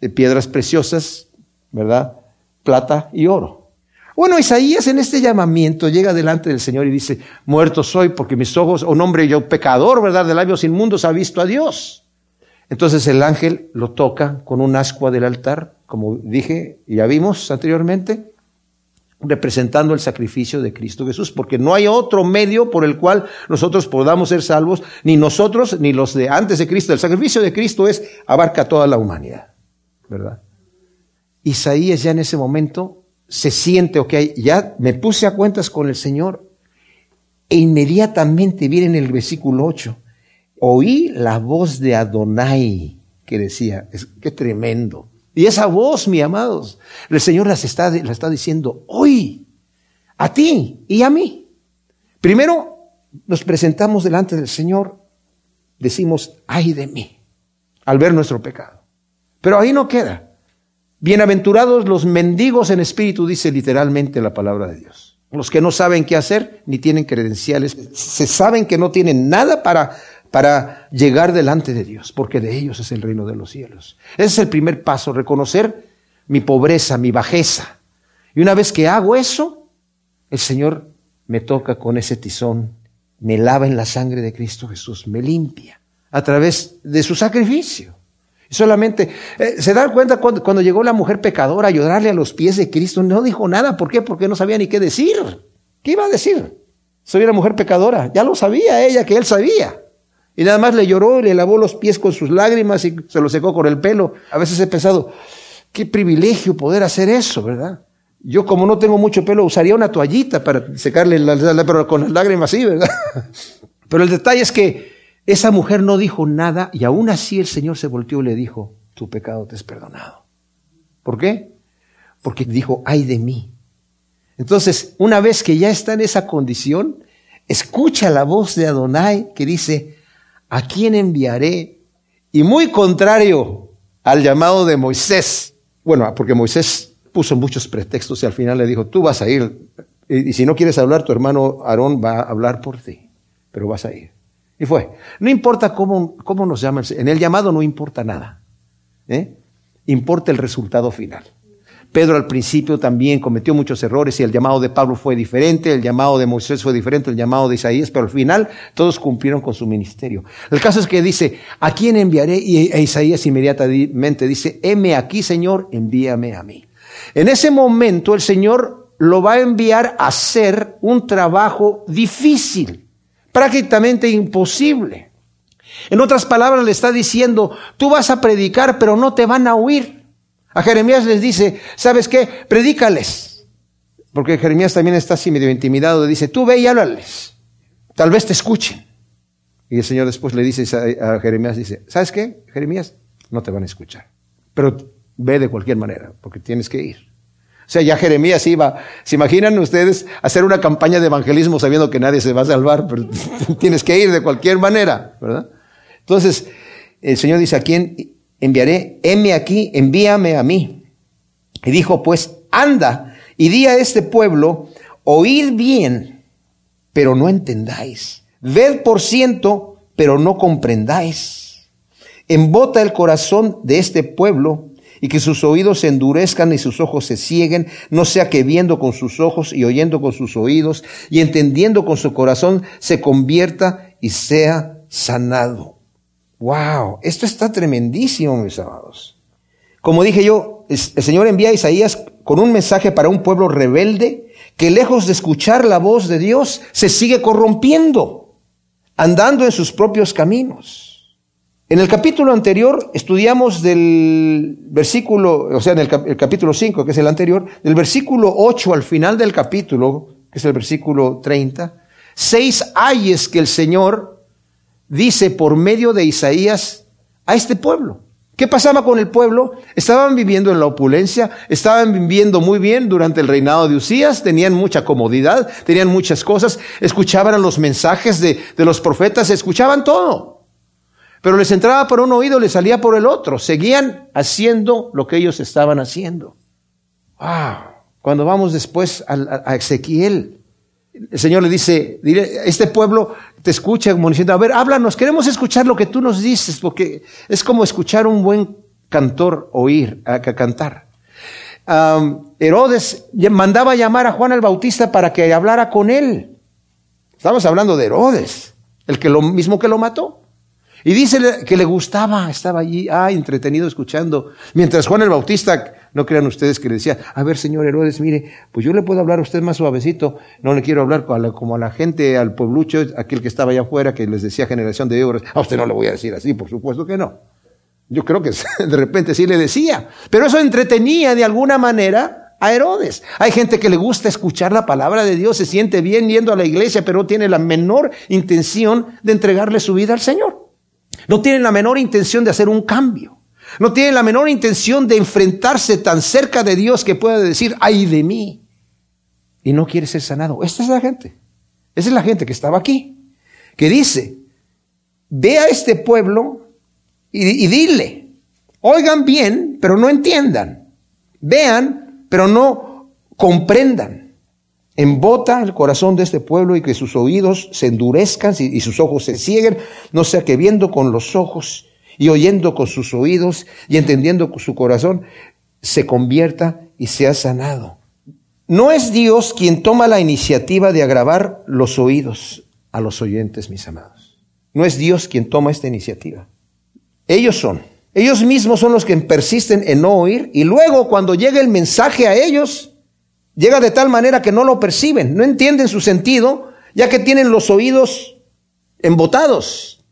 de piedras preciosas, ¿verdad? Plata y oro. Bueno, Isaías en este llamamiento llega delante del Señor y dice, muerto soy porque mis ojos, un hombre yo pecador, ¿verdad? De labios inmundos ha visto a Dios. Entonces el ángel lo toca con un ascua del altar, como dije y ya vimos anteriormente, representando el sacrificio de Cristo Jesús, porque no hay otro medio por el cual nosotros podamos ser salvos, ni nosotros ni los de antes de Cristo. El sacrificio de Cristo es abarca toda la humanidad, ¿verdad? Isaías ya en ese momento se siente, ok, ya me puse a cuentas con el Señor, e inmediatamente viene en el versículo 8, oí la voz de Adonai que decía, es, qué tremendo. Y esa voz, mi amados, el Señor las está, la está diciendo hoy, a ti y a mí. Primero nos presentamos delante del Señor, decimos, ay de mí, al ver nuestro pecado. Pero ahí no queda. Bienaventurados los mendigos en espíritu, dice literalmente la palabra de Dios. Los que no saben qué hacer ni tienen credenciales, se saben que no tienen nada para para llegar delante de Dios, porque de ellos es el reino de los cielos. Ese es el primer paso, reconocer mi pobreza, mi bajeza. Y una vez que hago eso, el Señor me toca con ese tizón, me lava en la sangre de Cristo Jesús, me limpia a través de su sacrificio. Solamente, eh, ¿se dan cuenta cuando, cuando, llegó la mujer pecadora a llorarle a los pies de Cristo? No dijo nada, ¿por qué? Porque no sabía ni qué decir. ¿Qué iba a decir? Soy una mujer pecadora, ya lo sabía ella, que él sabía. Y nada más le lloró y le lavó los pies con sus lágrimas y se los secó con el pelo. A veces he pensado, qué privilegio poder hacer eso, ¿verdad? Yo como no tengo mucho pelo usaría una toallita para secarle la, pero con las lágrimas sí, ¿verdad? [LAUGHS] Pero el detalle es que esa mujer no dijo nada y aún así el Señor se volteó y le dijo, tu pecado te es perdonado. ¿Por qué? Porque dijo, ay de mí. Entonces, una vez que ya está en esa condición, escucha la voz de Adonai que dice, ¿a quién enviaré? Y muy contrario al llamado de Moisés. Bueno, porque Moisés puso muchos pretextos y al final le dijo, tú vas a ir. Y, si no quieres hablar, tu hermano Aarón va a hablar por ti, pero vas a ir. Y fue. No importa cómo, cómo nos llaman, en el llamado no importa nada. ¿eh? Importa el resultado final. Pedro al principio también cometió muchos errores y el llamado de Pablo fue diferente, el llamado de Moisés fue diferente, el llamado de Isaías, pero al final todos cumplieron con su ministerio. El caso es que dice, ¿a quién enviaré? Y e Isaías inmediatamente dice, heme aquí, Señor, envíame a mí. En ese momento el Señor lo va a enviar a hacer un trabajo difícil, prácticamente imposible. En otras palabras le está diciendo, tú vas a predicar, pero no te van a oír. A Jeremías les dice, ¿sabes qué? Predícales. Porque Jeremías también está así medio intimidado. Dice, tú ve y háblales. Tal vez te escuchen. Y el Señor después le dice a Jeremías, ¿sabes qué? Jeremías, no te van a escuchar. Pero ve de cualquier manera, porque tienes que ir. O sea, ya Jeremías iba, ¿se imaginan ustedes hacer una campaña de evangelismo sabiendo que nadie se va a salvar? Pero [LAUGHS] tienes que ir de cualquier manera, ¿verdad? Entonces, el Señor dice, ¿a quién enviaré, heme aquí, envíame a mí. Y dijo, pues, anda y di a este pueblo, oíd bien, pero no entendáis. Ved por ciento, pero no comprendáis. Embota el corazón de este pueblo y que sus oídos se endurezcan y sus ojos se cieguen, no sea que viendo con sus ojos y oyendo con sus oídos y entendiendo con su corazón se convierta y sea sanado. Wow, esto está tremendísimo, mis amados. Como dije yo, el Señor envía a Isaías con un mensaje para un pueblo rebelde que lejos de escuchar la voz de Dios se sigue corrompiendo, andando en sus propios caminos. En el capítulo anterior estudiamos del versículo, o sea, en el, capítulo 5, que es el anterior, del versículo 8 al final del capítulo, que es el versículo 30, seis ayes que el Señor dice por medio de Isaías a este pueblo. ¿Qué pasaba con el pueblo? Estaban viviendo en la opulencia, estaban viviendo muy bien durante el reinado de Usías, tenían mucha comodidad, tenían muchas cosas, escuchaban los mensajes de, de los profetas, escuchaban todo. Pero les entraba por un oído, les salía por el otro. Seguían haciendo lo que ellos estaban haciendo. ¡Wow! Cuando vamos después a, Ezequiel, el Señor le dice, este pueblo te escucha como diciendo, a ver, háblanos, queremos escuchar lo que tú nos dices, porque es como escuchar un buen cantor oír, a, cantar. Herodes mandaba llamar a Juan el Bautista para que hablara con él. Estamos hablando de Herodes, el que lo mismo que lo mató. Y dice que le gustaba, estaba allí, ah, entretenido escuchando. Mientras Juan el Bautista, no crean ustedes que le decía, a ver, señor Herodes, mire, pues yo le puedo hablar a usted más suavecito, no le quiero hablar como a la, gente, al pueblucho, aquel que estaba allá afuera, que les decía generación de euros. A usted no le voy a decir así, por supuesto que no. Yo creo que [LAUGHS] de repente sí le decía. Pero eso entretenía de alguna manera a Herodes. Hay gente que le gusta escuchar la palabra de Dios, se siente bien yendo a la iglesia, pero no tiene la menor intención de entregarle su vida al Señor. No tienen la menor intención de hacer un cambio. No tienen la menor intención de enfrentarse tan cerca de Dios que pueda decir, ay de mí. Y no quiere ser sanado. Esta es la gente. Esa es la gente que estaba aquí. Que dice, ve a este pueblo y, y dile, oigan bien, pero no entiendan. Vean, pero no comprendan embota el corazón de este pueblo y que sus oídos se endurezcan y sus ojos se cieguen, no sea que viendo con los ojos y oyendo con sus oídos y entendiendo con su corazón, se convierta y sea sanado. No es Dios quien toma la iniciativa de agravar los oídos a los oyentes, mis amados. No es Dios quien toma esta iniciativa. Ellos son. Ellos mismos son los que persisten en no oír y luego cuando llega el mensaje a ellos, Llega de tal manera que no lo perciben, no entienden su sentido, ya que tienen los oídos embotados.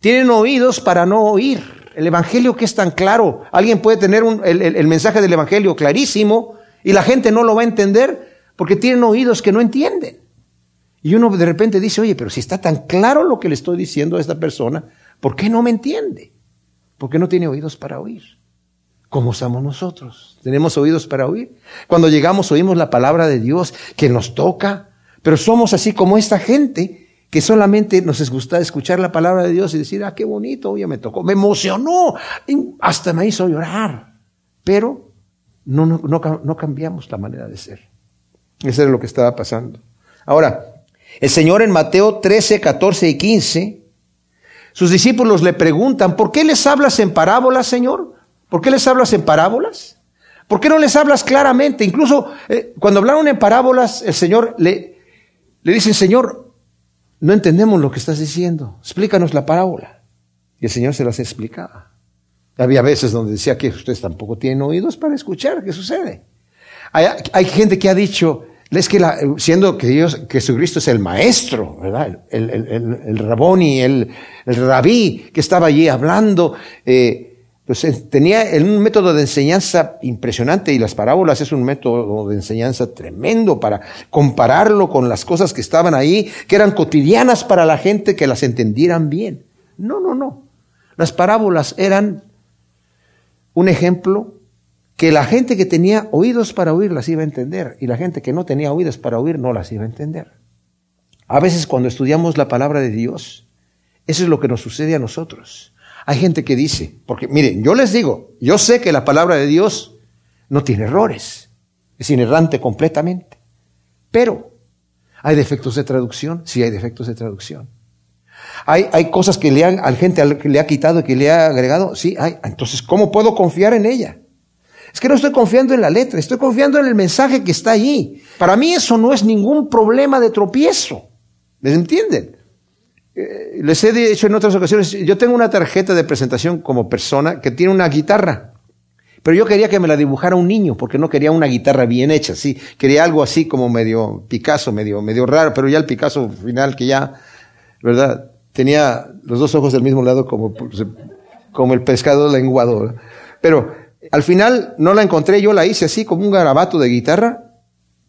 Tienen oídos para no oír. El Evangelio que es tan claro. Alguien puede tener el, el mensaje del Evangelio clarísimo y la gente no lo va a entender porque tienen oídos que no entienden. Y uno de repente dice, oye, pero si está tan claro lo que le estoy diciendo a esta persona, ¿por qué no me entiende? Porque no tiene oídos para oír. ¿Cómo somos nosotros? ¿Tenemos oídos para oír? Cuando llegamos oímos la palabra de Dios que nos toca, pero somos así como esta gente que solamente nos gusta escuchar la palabra de Dios y decir, ah, qué bonito, ya me tocó, me emocionó, hasta me hizo llorar. Pero no, no, no, no cambiamos la manera de ser. Eso era lo que estaba pasando. Ahora, el Señor en Mateo 13, 14 y 15, sus discípulos le preguntan, ¿por qué les hablas en parábolas, Señor? ¿Por qué les hablas en parábolas? ¿Por qué no les hablas claramente? Incluso eh, cuando hablaron en parábolas, el Señor le, le dice, Señor, no entendemos lo que estás diciendo, explícanos la parábola. Y el Señor se las explicaba. Había veces donde decía que ustedes tampoco tienen oídos para escuchar qué sucede. Hay, gente que ha dicho, es que siendo que Dios, que Jesucristo es el maestro, ¿verdad? El, el, el, el el, el rabí que estaba allí hablando, eh, pues tenía un método de enseñanza impresionante y las parábolas es un método de enseñanza tremendo para compararlo con las cosas que estaban ahí, que eran cotidianas para la gente que las entendieran bien. No, no, no. Las parábolas eran un ejemplo que la gente que tenía oídos para oír las iba a entender y la gente que no tenía oídos para oír no las iba a entender. A veces cuando estudiamos la palabra de Dios, eso es lo que nos sucede a nosotros. Hay gente que dice, porque miren, yo les digo, yo sé que la palabra de Dios no tiene errores, es inerrante completamente, pero hay defectos de traducción, sí hay defectos de traducción. Hay, hay cosas que le han, a gente que le ha quitado y que le ha agregado, sí hay. Entonces, ¿cómo puedo confiar en ella? Es que no estoy confiando en la letra, estoy confiando en el mensaje que está allí. Para mí eso no es ningún problema de tropiezo. ¿Me entienden? Eh, les he dicho en otras ocasiones, yo tengo una tarjeta de presentación como persona que tiene una guitarra, pero yo quería que me la dibujara un niño, porque no quería una guitarra bien hecha, sí, quería algo así como medio Picasso, medio, medio raro, pero ya el Picasso final que ya, ¿verdad? Tenía los dos ojos del mismo lado como, como el pescado lenguado. Pero al final no la encontré, yo la hice así como un garabato de guitarra,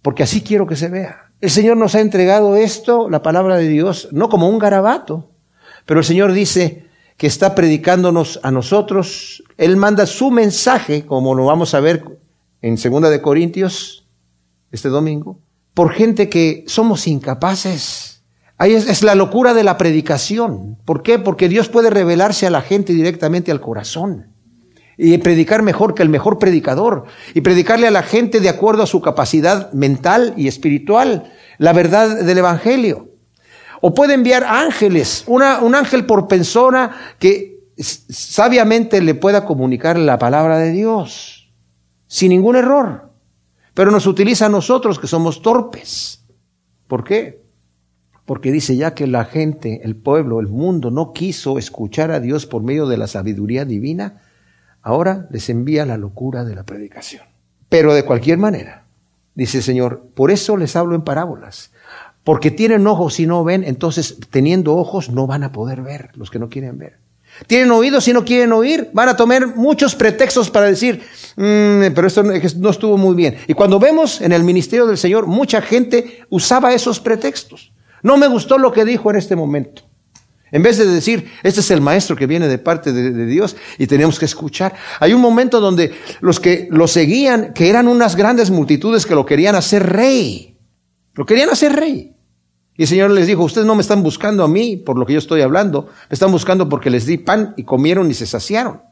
porque así quiero que se vea. El Señor nos ha entregado esto, la palabra de Dios, no como un garabato, pero el Señor dice que está predicándonos a nosotros. Él manda su mensaje, como lo vamos a ver en Segunda de Corintios este domingo, por gente que somos incapaces. Ahí es, la locura de la predicación. ¿Por qué? Porque Dios puede revelarse a la gente directamente al corazón. Y predicar mejor que el mejor predicador y predicarle a la gente de acuerdo a su capacidad mental y espiritual la verdad del Evangelio. O puede enviar ángeles, una, un ángel por persona que sabiamente le pueda comunicar la palabra de Dios sin ningún error. Pero nos utiliza a nosotros que somos torpes. ¿Por qué? Porque dice ya que la gente, el pueblo, el mundo no quiso escuchar a Dios por medio de la sabiduría divina, Ahora les envía la locura de la predicación. Pero de cualquier manera, dice el Señor, por eso les hablo en parábolas. Porque tienen ojos y no ven, entonces teniendo ojos no van a poder ver los que no quieren ver. Tienen oídos y no quieren oír, van a tomar muchos pretextos para decir, mm, pero esto no estuvo muy bien. Y cuando vemos en el ministerio del Señor, mucha gente usaba esos pretextos. No me gustó lo que dijo en este momento. En vez de decir, este es el maestro que viene de parte de, Dios y tenemos que escuchar. Hay un momento donde los que lo seguían, que eran unas grandes multitudes que lo querían hacer rey, lo querían hacer rey. Y el Señor les dijo, ustedes no me están buscando a mí por lo que yo estoy hablando, me están buscando porque les di pan y comieron y se saciaron.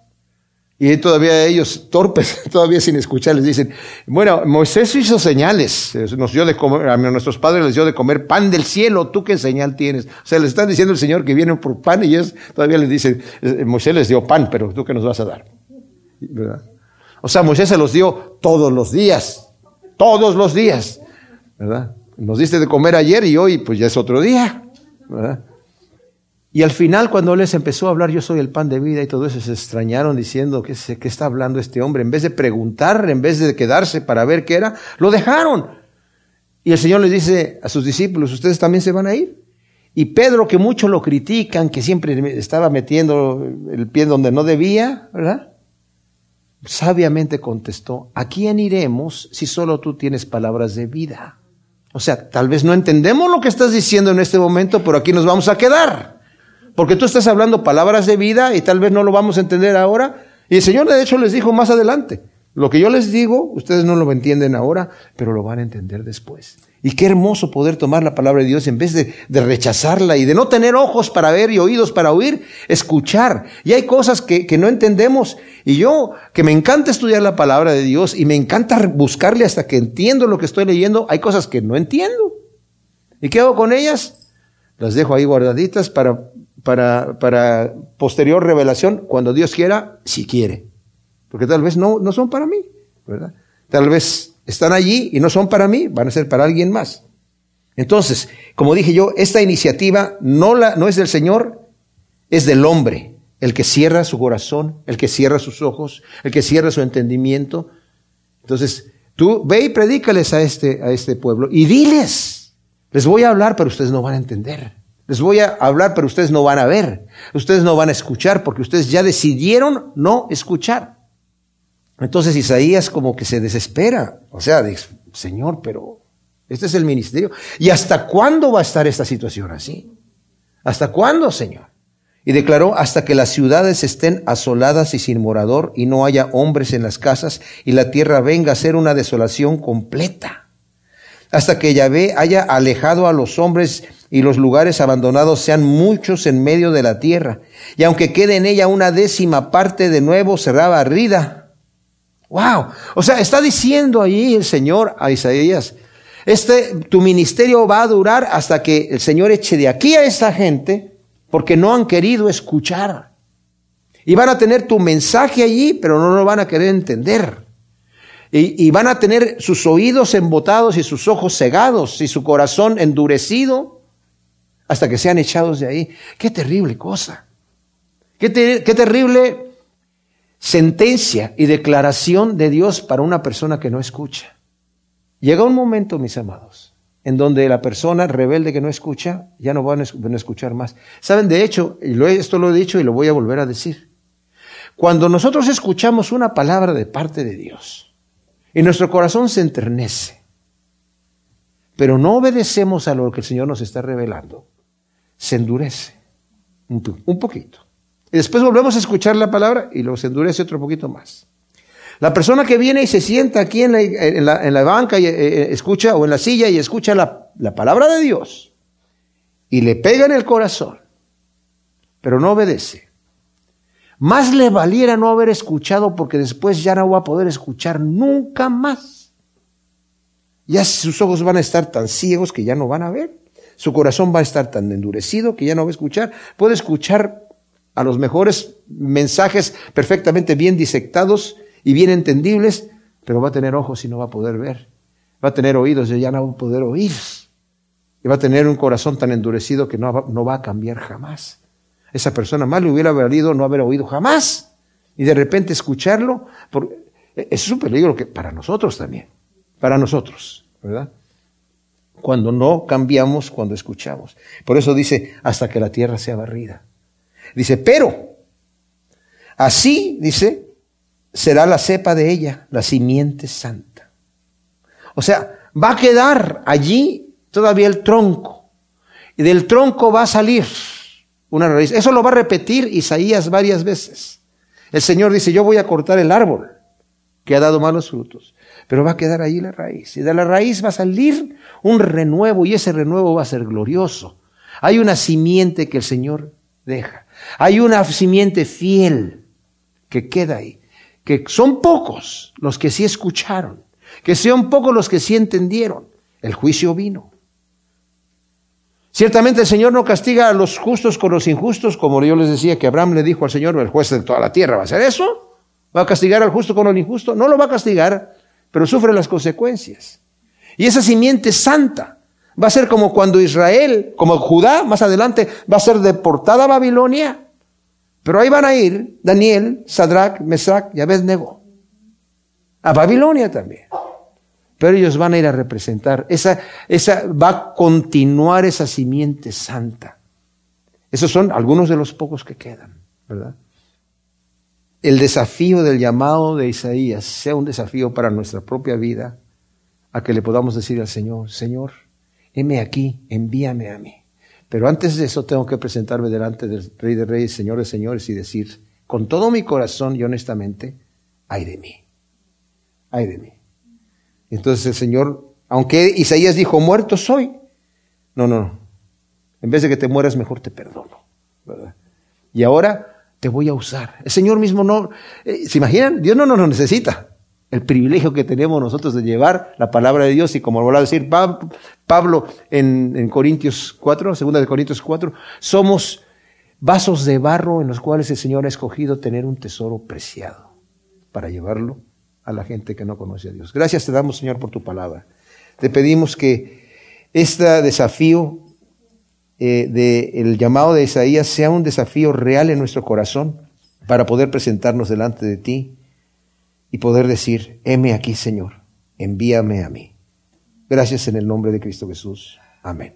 Y todavía ellos, torpes, [LAUGHS] todavía sin escuchar, les dicen, bueno, Moisés hizo señales, nos dio de comer, a nuestros padres les dio de comer pan del cielo, ¿tú qué señal tienes? O sea, les están diciendo el Señor que vienen por pan y ellos todavía les dicen, eh, Moisés les dio pan, pero ¿tú qué nos vas a dar? ¿Verdad? O sea, Moisés se los dio todos los días, todos los días, ¿verdad? Nos diste de comer ayer y hoy pues ya es otro día, ¿verdad? Y al final, cuando les empezó a hablar, yo soy el pan de vida y todo eso, se extrañaron diciendo, ¿qué, qué está hablando este hombre? En vez de preguntar, en vez de quedarse para ver qué era, lo dejaron. Y el Señor les dice a sus discípulos, ustedes también se van a ir. Y Pedro, que mucho lo critican, que siempre estaba metiendo el pie donde no debía, ¿verdad? Sabiamente contestó, ¿a quién iremos si solo tú tienes palabras de vida? O sea, tal vez no entendemos lo que estás diciendo en este momento, pero aquí nos vamos a quedar. Porque tú estás hablando palabras de vida y tal vez no lo vamos a entender ahora. Y el Señor de hecho les dijo más adelante, lo que yo les digo, ustedes no lo entienden ahora, pero lo van a entender después. Y qué hermoso poder tomar la palabra de Dios en vez de, rechazarla y de no tener ojos para ver y oídos para oír, escuchar. Y hay cosas que, no entendemos. Y yo, que me encanta estudiar la palabra de Dios y me encanta buscarle hasta que entiendo lo que estoy leyendo, hay cosas que no entiendo. ¿Y qué hago con ellas? Las dejo ahí guardaditas para para, para posterior revelación cuando Dios quiera, si quiere. Porque tal vez no, no son para mí, ¿verdad? Tal vez están allí y no son para mí, van a ser para alguien más. Entonces, como dije yo, esta iniciativa no, la, no es del Señor, es del hombre, el que cierra su corazón, el que cierra sus ojos, el que cierra su entendimiento. Entonces, tú ve y predícales a este, a este pueblo y diles, les voy a hablar, pero ustedes no van a entender. Les voy a hablar, pero ustedes no van a ver. Ustedes no van a escuchar porque ustedes ya decidieron no escuchar. Entonces Isaías como que se desespera. O sea, dice, Señor, pero este es el ministerio. ¿Y hasta cuándo va a estar esta situación así? ¿Hasta cuándo, Señor? Y declaró hasta que las ciudades estén asoladas y sin morador y no haya hombres en las casas y la tierra venga a ser una desolación completa. Hasta que Yahvé haya alejado a los hombres y los lugares abandonados sean muchos en medio de la tierra. Y aunque quede en ella una décima parte de nuevo, será barrida. Wow. O sea, está diciendo ahí el Señor a Isaías, este, tu ministerio va a durar hasta que el Señor eche de aquí a esta gente porque no han querido escuchar. Y van a tener tu mensaje allí, pero no lo van a querer entender. Y, y van a tener sus oídos embotados y sus ojos cegados y su corazón endurecido hasta que sean echados de ahí. Qué terrible cosa. Qué, terrible sentencia y declaración de Dios para una persona que no escucha. Llega un momento, mis amados, en donde la persona rebelde que no escucha ya no van a escuchar más. Saben, de hecho, y esto lo he dicho y lo voy a volver a decir. Cuando nosotros escuchamos una palabra de parte de Dios y nuestro corazón se enternece, pero no obedecemos a lo que el Señor nos está revelando, se endurece un, poquito. Y después volvemos a escuchar la palabra y luego se endurece otro poquito más. La persona que viene y se sienta aquí en la, en la, banca y eh, eh, escucha, o en la silla y escucha la, la palabra de Dios y le pega en el corazón, pero no obedece, más le valiera no haber escuchado porque después ya no va a poder escuchar nunca más. Ya sus ojos van a estar tan ciegos que ya no van a ver. Su corazón va a estar tan endurecido que ya no va a escuchar. Puede escuchar a los mejores mensajes perfectamente bien disectados y bien entendibles, pero va a tener ojos y no va a poder ver. Va a tener oídos y ya no va a poder oír. Y va a tener un corazón tan endurecido que no va, no va a cambiar jamás. Esa persona más le hubiera valido no haber oído jamás. Y de repente escucharlo, porque es un peligro que para nosotros también, para nosotros, ¿verdad? Cuando no cambiamos, cuando escuchamos. Por eso dice, hasta que la tierra sea barrida. Dice, pero, así, dice, será la cepa de ella, la simiente santa. O sea, va a quedar allí todavía el tronco. Y del tronco va a salir una raíz. Eso lo va a repetir Isaías varias veces. El Señor dice, yo voy a cortar el árbol que ha dado malos frutos, pero va a quedar ahí la raíz. Y de la raíz va a salir un renuevo y ese renuevo va a ser glorioso. Hay una simiente que el Señor deja. Hay una simiente fiel que queda ahí. Que son pocos los que sí escucharon. Que son pocos los que sí entendieron. El juicio vino. Ciertamente el Señor no castiga a los justos con los injustos, como yo les decía que Abraham le dijo al Señor, el juez de toda la tierra, ¿va a hacer eso? ¿Va a castigar al justo con el injusto? No lo va a castigar, pero sufre las consecuencias. Y esa simiente santa va a ser como cuando Israel, como Judá, más adelante, va a ser deportada a Babilonia. Pero ahí van a ir Daniel, Sadrach, Mesach y Abednego. A Babilonia también pero ellos van a ir a representar. Esa, esa va a continuar esa simiente santa. Esos son algunos de los pocos que quedan, ¿verdad? El desafío del llamado de Isaías sea un desafío para nuestra propia vida, a que le podamos decir al Señor, Señor, heme aquí, envíame a mí. Pero antes de eso tengo que presentarme delante del Rey de Reyes, Señor de Señores y decir, con todo mi corazón y honestamente, ay de mí, ay de mí. Entonces el Señor, aunque Isaías dijo, muerto soy, no, no, no. En vez de que te mueras, mejor te perdono. ¿verdad? Y ahora te voy a usar. El Señor mismo no, eh, ¿se imaginan? Dios no nos necesita. El privilegio que tenemos nosotros de llevar la palabra de Dios y como lo va a decir Pablo en, en Corintios 4, segunda de Corintios 4, somos vasos de barro en los cuales el Señor ha escogido tener un tesoro preciado para llevarlo a la gente que no conoce a Dios. Gracias te damos, Señor, por tu palabra. Te pedimos que este desafío eh, del llamado de Isaías sea un desafío real en nuestro corazón para poder presentarnos delante de ti y poder decir, heme aquí, Señor, envíame a mí. Gracias en el nombre de Cristo Jesús. Amén.